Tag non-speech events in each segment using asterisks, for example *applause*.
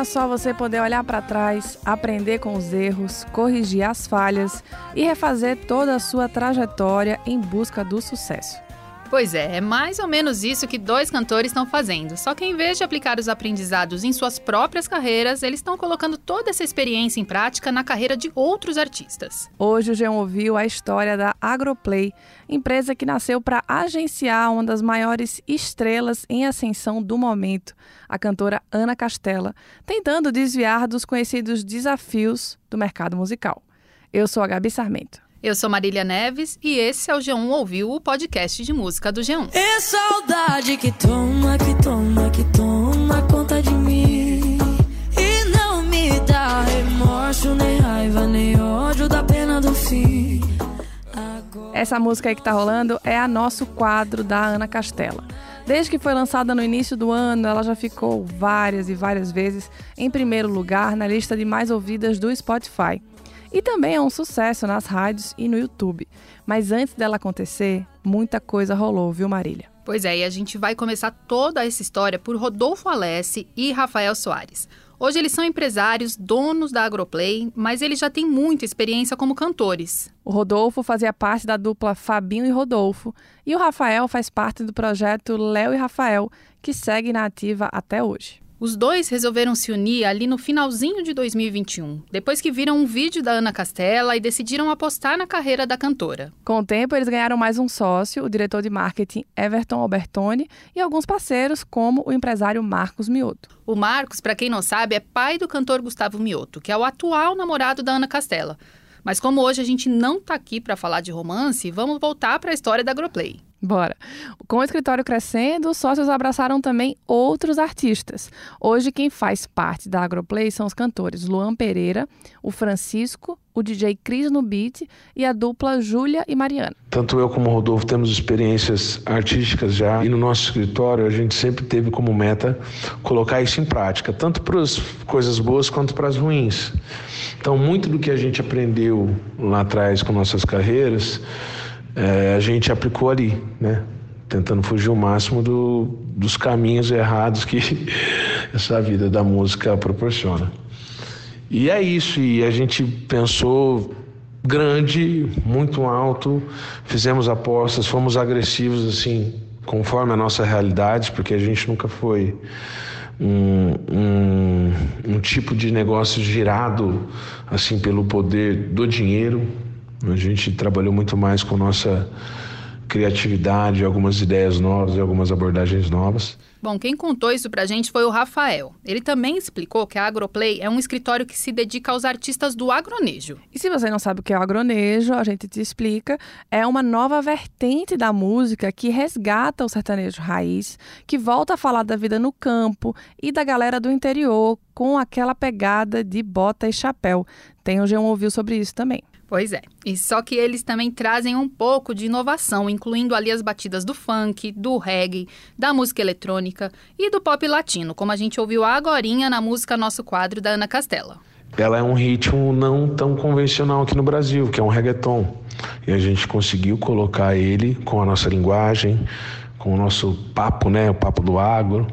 Imagina só você poder olhar para trás, aprender com os erros, corrigir as falhas e refazer toda a sua trajetória em busca do sucesso. Pois é, é mais ou menos isso que dois cantores estão fazendo. Só que em vez de aplicar os aprendizados em suas próprias carreiras, eles estão colocando toda essa experiência em prática na carreira de outros artistas. Hoje o Jean ouviu a história da Agroplay, empresa que nasceu para agenciar uma das maiores estrelas em ascensão do momento, a cantora Ana Castela, tentando desviar dos conhecidos desafios do mercado musical. Eu sou a Gabi Sarmento. Eu sou Marília Neves e esse é o G1 Ouviu, o podcast de música do G1. É saudade que toma, que toma, que toma conta de mim. E não me dá remorso, nem raiva, nem ódio da pena do fim. Agora... Essa música aí que tá rolando é a nosso quadro da Ana Castela. Desde que foi lançada no início do ano, ela já ficou várias e várias vezes em primeiro lugar na lista de mais ouvidas do Spotify. E também é um sucesso nas rádios e no YouTube. Mas antes dela acontecer, muita coisa rolou, viu, Marília? Pois é, e a gente vai começar toda essa história por Rodolfo Alessi e Rafael Soares. Hoje eles são empresários, donos da Agroplay, mas eles já têm muita experiência como cantores. O Rodolfo fazia parte da dupla Fabinho e Rodolfo, e o Rafael faz parte do projeto Léo e Rafael, que segue na ativa até hoje. Os dois resolveram se unir ali no finalzinho de 2021, depois que viram um vídeo da Ana Castela e decidiram apostar na carreira da cantora. Com o tempo, eles ganharam mais um sócio, o diretor de marketing Everton Albertoni, e alguns parceiros, como o empresário Marcos Mioto. O Marcos, para quem não sabe, é pai do cantor Gustavo Mioto, que é o atual namorado da Ana Castela. Mas como hoje a gente não está aqui para falar de romance, vamos voltar para a história da Agroplay. Bora. Com o escritório crescendo, os sócios abraçaram também outros artistas. Hoje, quem faz parte da Agroplay são os cantores Luan Pereira, o Francisco, o DJ Cris no beat e a dupla Júlia e Mariana. Tanto eu como o Rodolfo temos experiências artísticas já e no nosso escritório a gente sempre teve como meta colocar isso em prática, tanto para as coisas boas quanto para as ruins. Então, muito do que a gente aprendeu lá atrás com nossas carreiras é, a gente aplicou ali, né? Tentando fugir o máximo do, dos caminhos errados que *laughs* essa vida da música proporciona. E é isso, e a gente pensou grande, muito alto, fizemos apostas, fomos agressivos assim, conforme a nossa realidade, porque a gente nunca foi um, um, um tipo de negócio girado assim pelo poder do dinheiro, a gente trabalhou muito mais com nossa criatividade, algumas ideias novas e algumas abordagens novas. Bom, quem contou isso pra gente foi o Rafael. Ele também explicou que a Agroplay é um escritório que se dedica aos artistas do agronejo. E se você não sabe o que é o agronejo, a gente te explica. É uma nova vertente da música que resgata o sertanejo raiz, que volta a falar da vida no campo e da galera do interior com aquela pegada de bota e chapéu. Tem o G1 ouviu sobre isso também. Pois é. E só que eles também trazem um pouco de inovação, incluindo ali as batidas do funk, do reggae, da música eletrônica e do pop latino, como a gente ouviu agorinha na música Nosso Quadro da Ana Castela. Ela é um ritmo não tão convencional aqui no Brasil, que é um reggaeton. E a gente conseguiu colocar ele com a nossa linguagem, com o nosso papo, né, o papo do agro,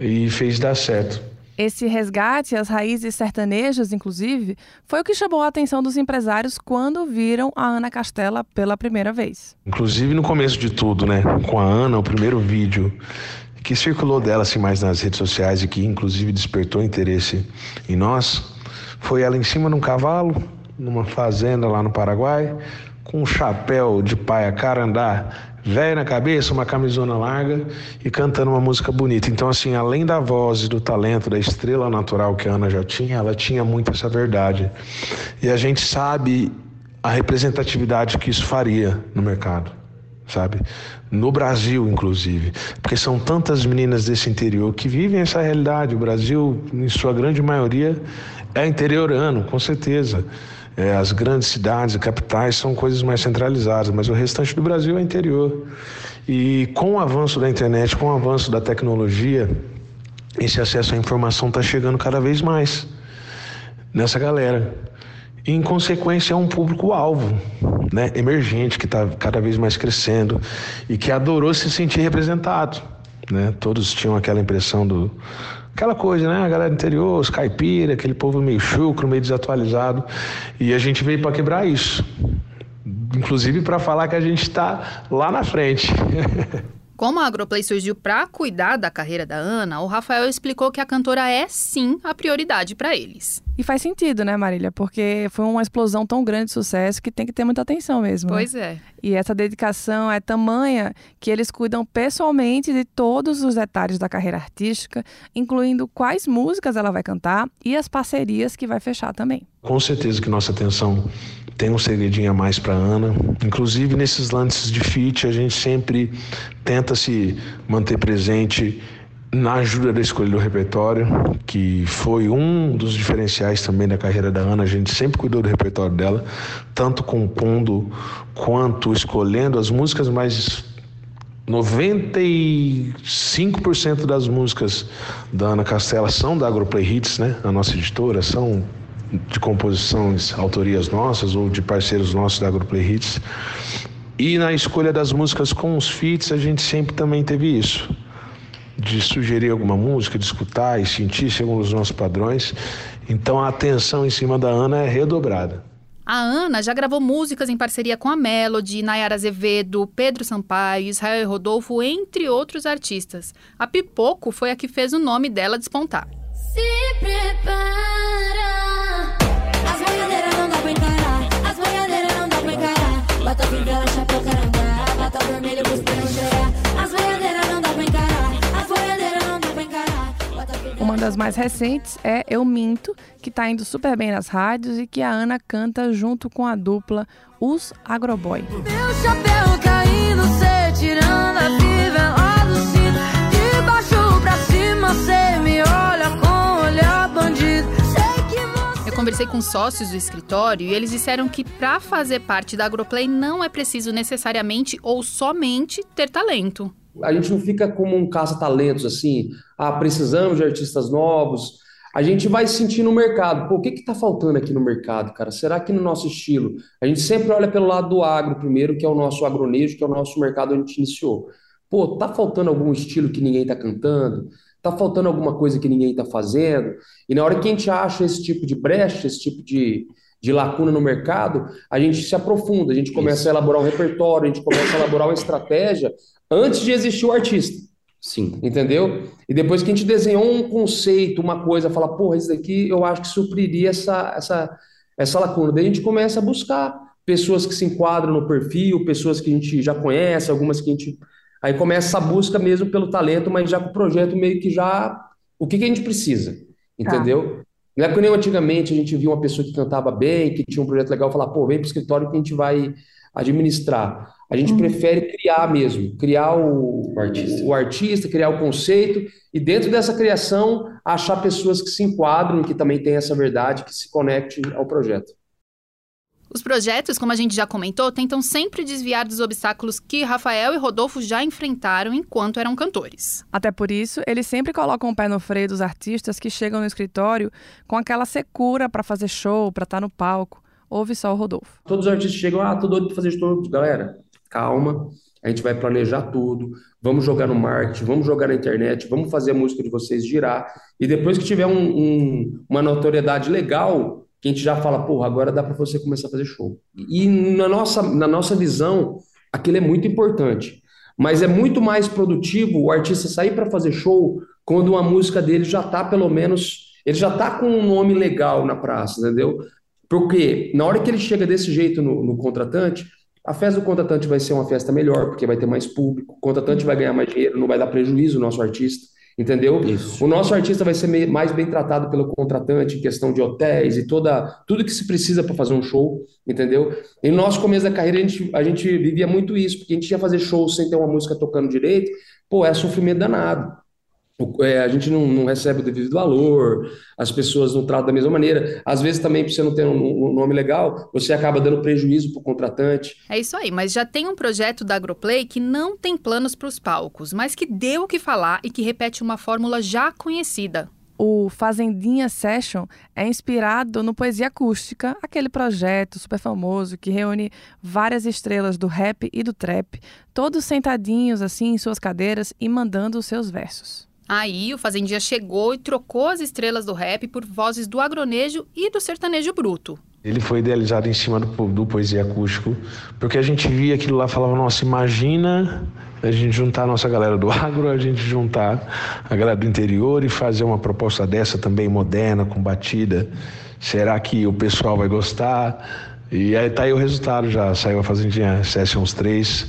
e fez dar certo. Esse resgate às raízes sertanejas, inclusive, foi o que chamou a atenção dos empresários quando viram a Ana Castela pela primeira vez. Inclusive no começo de tudo, né? Com a Ana, o primeiro vídeo que circulou dela assim mais nas redes sociais e que inclusive despertou interesse em nós, foi ela em cima de um cavalo, numa fazenda lá no Paraguai, com um chapéu de paia carandá velho na cabeça, uma camisona larga e cantando uma música bonita. Então, assim, além da voz e do talento, da estrela natural que a Ana já tinha, ela tinha muito essa verdade. E a gente sabe a representatividade que isso faria no mercado, sabe? No Brasil, inclusive. Porque são tantas meninas desse interior que vivem essa realidade. O Brasil, em sua grande maioria, é interiorano, com certeza. É, as grandes cidades, capitais, são coisas mais centralizadas, mas o restante do Brasil é interior. E com o avanço da internet, com o avanço da tecnologia, esse acesso à informação está chegando cada vez mais nessa galera. E, em consequência, é um público-alvo né, emergente que está cada vez mais crescendo e que adorou se sentir representado. Né? Todos tinham aquela impressão do. Aquela coisa, né? A galera interior, os caipira, aquele povo meio chucro, meio desatualizado. E a gente veio para quebrar isso. Inclusive para falar que a gente está lá na frente. *laughs* Como a Agroplay surgiu para cuidar da carreira da Ana, o Rafael explicou que a cantora é sim a prioridade para eles. E faz sentido, né, Marília? Porque foi uma explosão tão grande de sucesso que tem que ter muita atenção mesmo. Né? Pois né? é. E essa dedicação é tamanha que eles cuidam pessoalmente de todos os detalhes da carreira artística, incluindo quais músicas ela vai cantar e as parcerias que vai fechar também. Com certeza que nossa atenção tem um segredinho a mais para Ana. Inclusive nesses lances de feat, a gente sempre tenta se manter presente na ajuda da escolha do repertório, que foi um dos diferenciais também da carreira da Ana. A gente sempre cuidou do repertório dela, tanto compondo quanto escolhendo as músicas, mas 95% das músicas da Ana Castela são da Agroplay Hits, né? A nossa editora, são de composições, autorias nossas ou de parceiros nossos da Agroplay Hits. E na escolha das músicas com os feats, a gente sempre também teve isso. De sugerir alguma música, de escutar e sentir segundo os nossos padrões. Então a atenção em cima da Ana é redobrada. A Ana já gravou músicas em parceria com a Melody, Nayara Azevedo, Pedro Sampaio, Israel e Rodolfo, entre outros artistas. A Pipoco foi a que fez o nome dela despontar. Se prepara. Das mais recentes é Eu Minto, que está indo super bem nas rádios e que a Ana canta junto com a dupla Os Agroboy. Meu chapéu caindo, cê tirando a fivela do cinto De baixo pra cima, cê me olha com olhar bandido conversei com sócios do escritório e eles disseram que para fazer parte da Agroplay não é preciso necessariamente ou somente ter talento. A gente não fica como um caça-talentos assim, ah, precisamos de artistas novos. A gente vai sentir no mercado, pô, o que está faltando aqui no mercado, cara? Será que no nosso estilo? A gente sempre olha pelo lado do agro primeiro, que é o nosso agronejo, que é o nosso mercado onde a gente iniciou. Pô, tá faltando algum estilo que ninguém está cantando? Tá faltando alguma coisa que ninguém está fazendo? E na hora que a gente acha esse tipo de brecha, esse tipo de, de lacuna no mercado, a gente se aprofunda, a gente começa Isso. a elaborar um repertório, a gente começa a elaborar uma estratégia antes de existir o artista. Sim. Entendeu? E depois que a gente desenhou um conceito, uma coisa, fala, porra, isso daqui eu acho que supriria essa, essa, essa lacuna. Daí a gente começa a buscar pessoas que se enquadram no perfil, pessoas que a gente já conhece, algumas que a gente Aí começa essa busca mesmo pelo talento, mas já com o projeto meio que já. O que, que a gente precisa? Entendeu? Tá. Não é que nem antigamente a gente via uma pessoa que cantava bem, que tinha um projeto legal, falar, pô, vem para o escritório que a gente vai administrar. A gente uhum. prefere criar mesmo, criar o, o, artista. o artista, criar o conceito, e dentro dessa criação, achar pessoas que se enquadram, que também têm essa verdade, que se conectem ao projeto. Os projetos, como a gente já comentou, tentam sempre desviar dos obstáculos que Rafael e Rodolfo já enfrentaram enquanto eram cantores. Até por isso, eles sempre colocam o pé no freio dos artistas que chegam no escritório com aquela secura para fazer show, para estar tá no palco. Ouve só o Rodolfo. Todos os artistas chegam, ah, tô doido para fazer show. Galera, calma, a gente vai planejar tudo, vamos jogar no marketing, vamos jogar na internet, vamos fazer a música de vocês girar. E depois que tiver um, um, uma notoriedade legal, que a gente já fala, porra, agora dá para você começar a fazer show. E na nossa, na nossa visão, aquilo é muito importante. Mas é muito mais produtivo o artista sair para fazer show quando uma música dele já tá pelo menos, ele já tá com um nome legal na praça, entendeu? Porque na hora que ele chega desse jeito no, no contratante, a festa do contratante vai ser uma festa melhor, porque vai ter mais público, o contratante vai ganhar mais dinheiro, não vai dar prejuízo ao nosso artista entendeu? Isso. O nosso artista vai ser mais bem tratado pelo contratante em questão de hotéis e toda tudo que se precisa para fazer um show, entendeu? E no nosso começo da carreira a gente, a gente vivia muito isso, porque a gente ia fazer show sem ter uma música tocando direito, pô, é sofrimento danado. É, a gente não, não, recebe o devido valor, as pessoas não tratam da mesma maneira. Às vezes também, por você não ter um, um nome legal, você acaba dando prejuízo para o contratante. É isso aí, mas já tem um projeto da Agroplay que não tem planos para os palcos, mas que deu o que falar e que repete uma fórmula já conhecida. O Fazendinha Session é inspirado no Poesia Acústica, aquele projeto super famoso que reúne várias estrelas do rap e do trap, todos sentadinhos assim em suas cadeiras e mandando os seus versos. Aí o Fazendinha chegou e trocou as estrelas do rap por vozes do agronejo e do sertanejo bruto. Ele foi idealizado em cima do, do poesia acústico, porque a gente via aquilo lá falava, nossa, imagina a gente juntar a nossa galera do agro, a gente juntar a galera do interior e fazer uma proposta dessa também moderna, com batida. Será que o pessoal vai gostar? E aí tá aí o resultado já, saiu a Fazendinha Sessions 3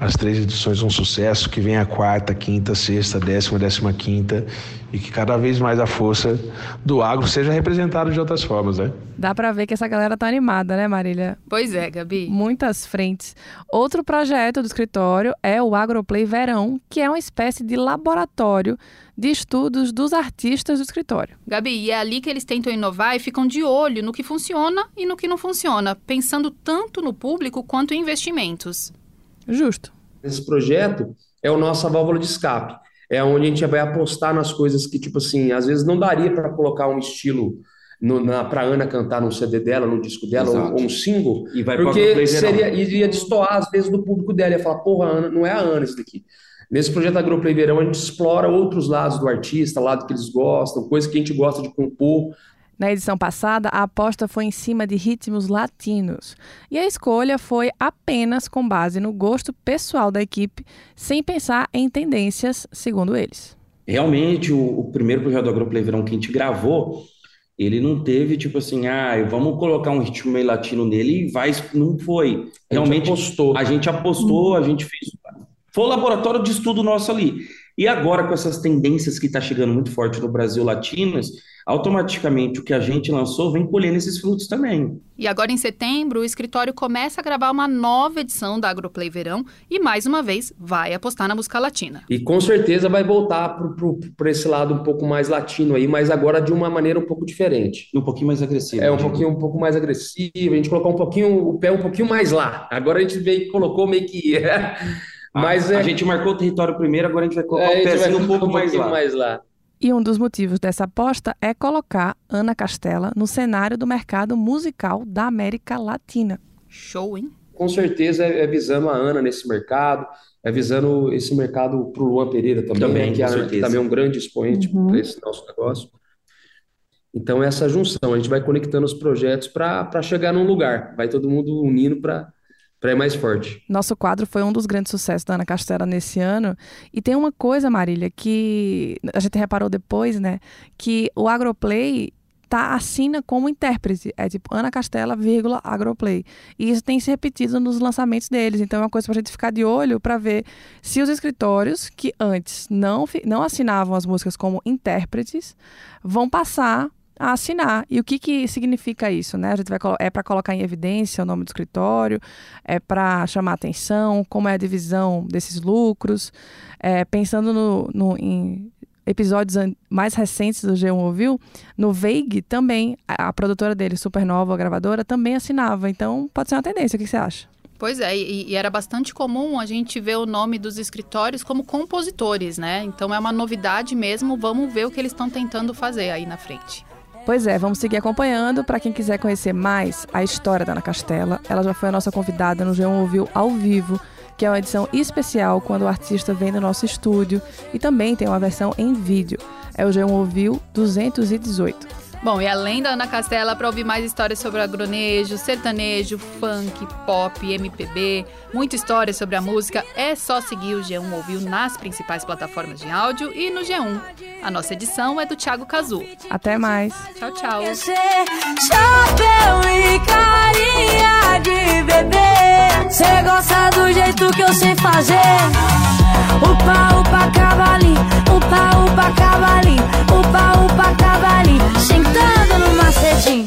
as três edições um sucesso, que vem a quarta, quinta, sexta, décima, décima quinta e que cada vez mais a força do agro seja representada de outras formas, né? Dá para ver que essa galera tá animada, né, Marília? Pois é, Gabi. Muitas frentes. Outro projeto do escritório é o Agroplay Verão, que é uma espécie de laboratório de estudos dos artistas do escritório. Gabi, e é ali que eles tentam inovar e ficam de olho no que funciona e no que não funciona, pensando tanto no público quanto em investimentos. Justo. Esse projeto é a nossa válvula de escape. É onde a gente vai apostar nas coisas que, tipo assim, às vezes não daria para colocar um estilo para Ana cantar no CD dela, no disco dela, ou, ou, um single, e vai porque seria, iria destoar às vezes do público dela, ia falar, porra, Ana, não é a Ana isso daqui. Nesse projeto Agroplay Verão, a gente explora outros lados do artista, lado que eles gostam, coisas que a gente gosta de compor, na edição passada, a aposta foi em cima de ritmos latinos. E a escolha foi apenas com base no gosto pessoal da equipe, sem pensar em tendências, segundo eles. Realmente, o, o primeiro projeto do Agroplay Verão que a gente gravou, ele não teve tipo assim, ah, vamos colocar um ritmo meio latino nele e vai. Não foi. Realmente, a gente apostou, a gente, apostou, a gente fez. Foi o laboratório de estudo nosso ali. E agora, com essas tendências que está chegando muito forte no Brasil latinas, automaticamente o que a gente lançou vem colhendo esses frutos também. E agora, em setembro, o escritório começa a gravar uma nova edição da Agroplay Verão e, mais uma vez, vai apostar na música latina. E com certeza vai voltar para esse lado um pouco mais latino aí, mas agora de uma maneira um pouco diferente. E um pouquinho mais agressivo. É, um pouquinho, um pouco mais agressivo, a gente colocou um pouquinho, o pé um pouquinho mais lá. Agora a gente veio, colocou meio que... *laughs* Mas a, é... a gente marcou o território primeiro, agora a gente vai colocar é, o pezinho um pouco um mais, lá. mais lá. E um dos motivos dessa aposta é colocar Ana Castela no cenário do mercado musical da América Latina. Show, hein? Com certeza é, é visando a Ana nesse mercado, é visando esse mercado para o Luan Pereira também, também né? que, a, que também é um grande expoente uhum. para esse nosso negócio. Então, essa junção, a gente vai conectando os projetos para chegar num lugar, vai todo mundo unindo para para ir mais forte. Nosso quadro foi um dos grandes sucessos da Ana Castela nesse ano. E tem uma coisa, Marília, que a gente reparou depois, né? Que o Agroplay tá assina como intérprete. É tipo Ana Castela, vírgula, Agroplay. E isso tem se repetido nos lançamentos deles. Então é uma coisa para a gente ficar de olho para ver se os escritórios que antes não, não assinavam as músicas como intérpretes vão passar a assinar. E o que, que significa isso? Né? A gente vai, é para colocar em evidência o nome do escritório, é para chamar atenção, como é a divisão desses lucros. É, pensando no, no, em episódios mais recentes do G1 Ouviu, no Veig também, a, a produtora dele, Supernova, a gravadora, também assinava. Então pode ser uma tendência. O que você acha? Pois é, e, e, era bastante comum a gente ver o nome dos escritórios como compositores, né? Então é uma novidade mesmo, vamos ver o que eles estão tentando fazer aí na frente. Pois é, vamos seguir acompanhando. Para quem quiser conhecer mais a história da Ana Castela, ela já foi a nossa convidada no G1 Ouviu ao vivo, que é uma edição especial quando o artista vem no nosso estúdio e também tem uma versão em vídeo. É o G1 Ouviu 218. Bom, e além da Ana Castela, para ouvir mais histórias sobre agronejo, sertanejo, funk, pop, MPB, muita história sobre a música, é só seguir o G1 Ouviu nas principais plataformas de áudio e no G1. A nossa edição é do Thiago Cazu. Até mais. Tchau, tchau. Chapéu e carinha de bebê. Cê gosta do jeito que eu sei fazer. Upa, upa, cavalinho, upa, upa, cavalinho, upa, upa, cavali, sentando no macetinho.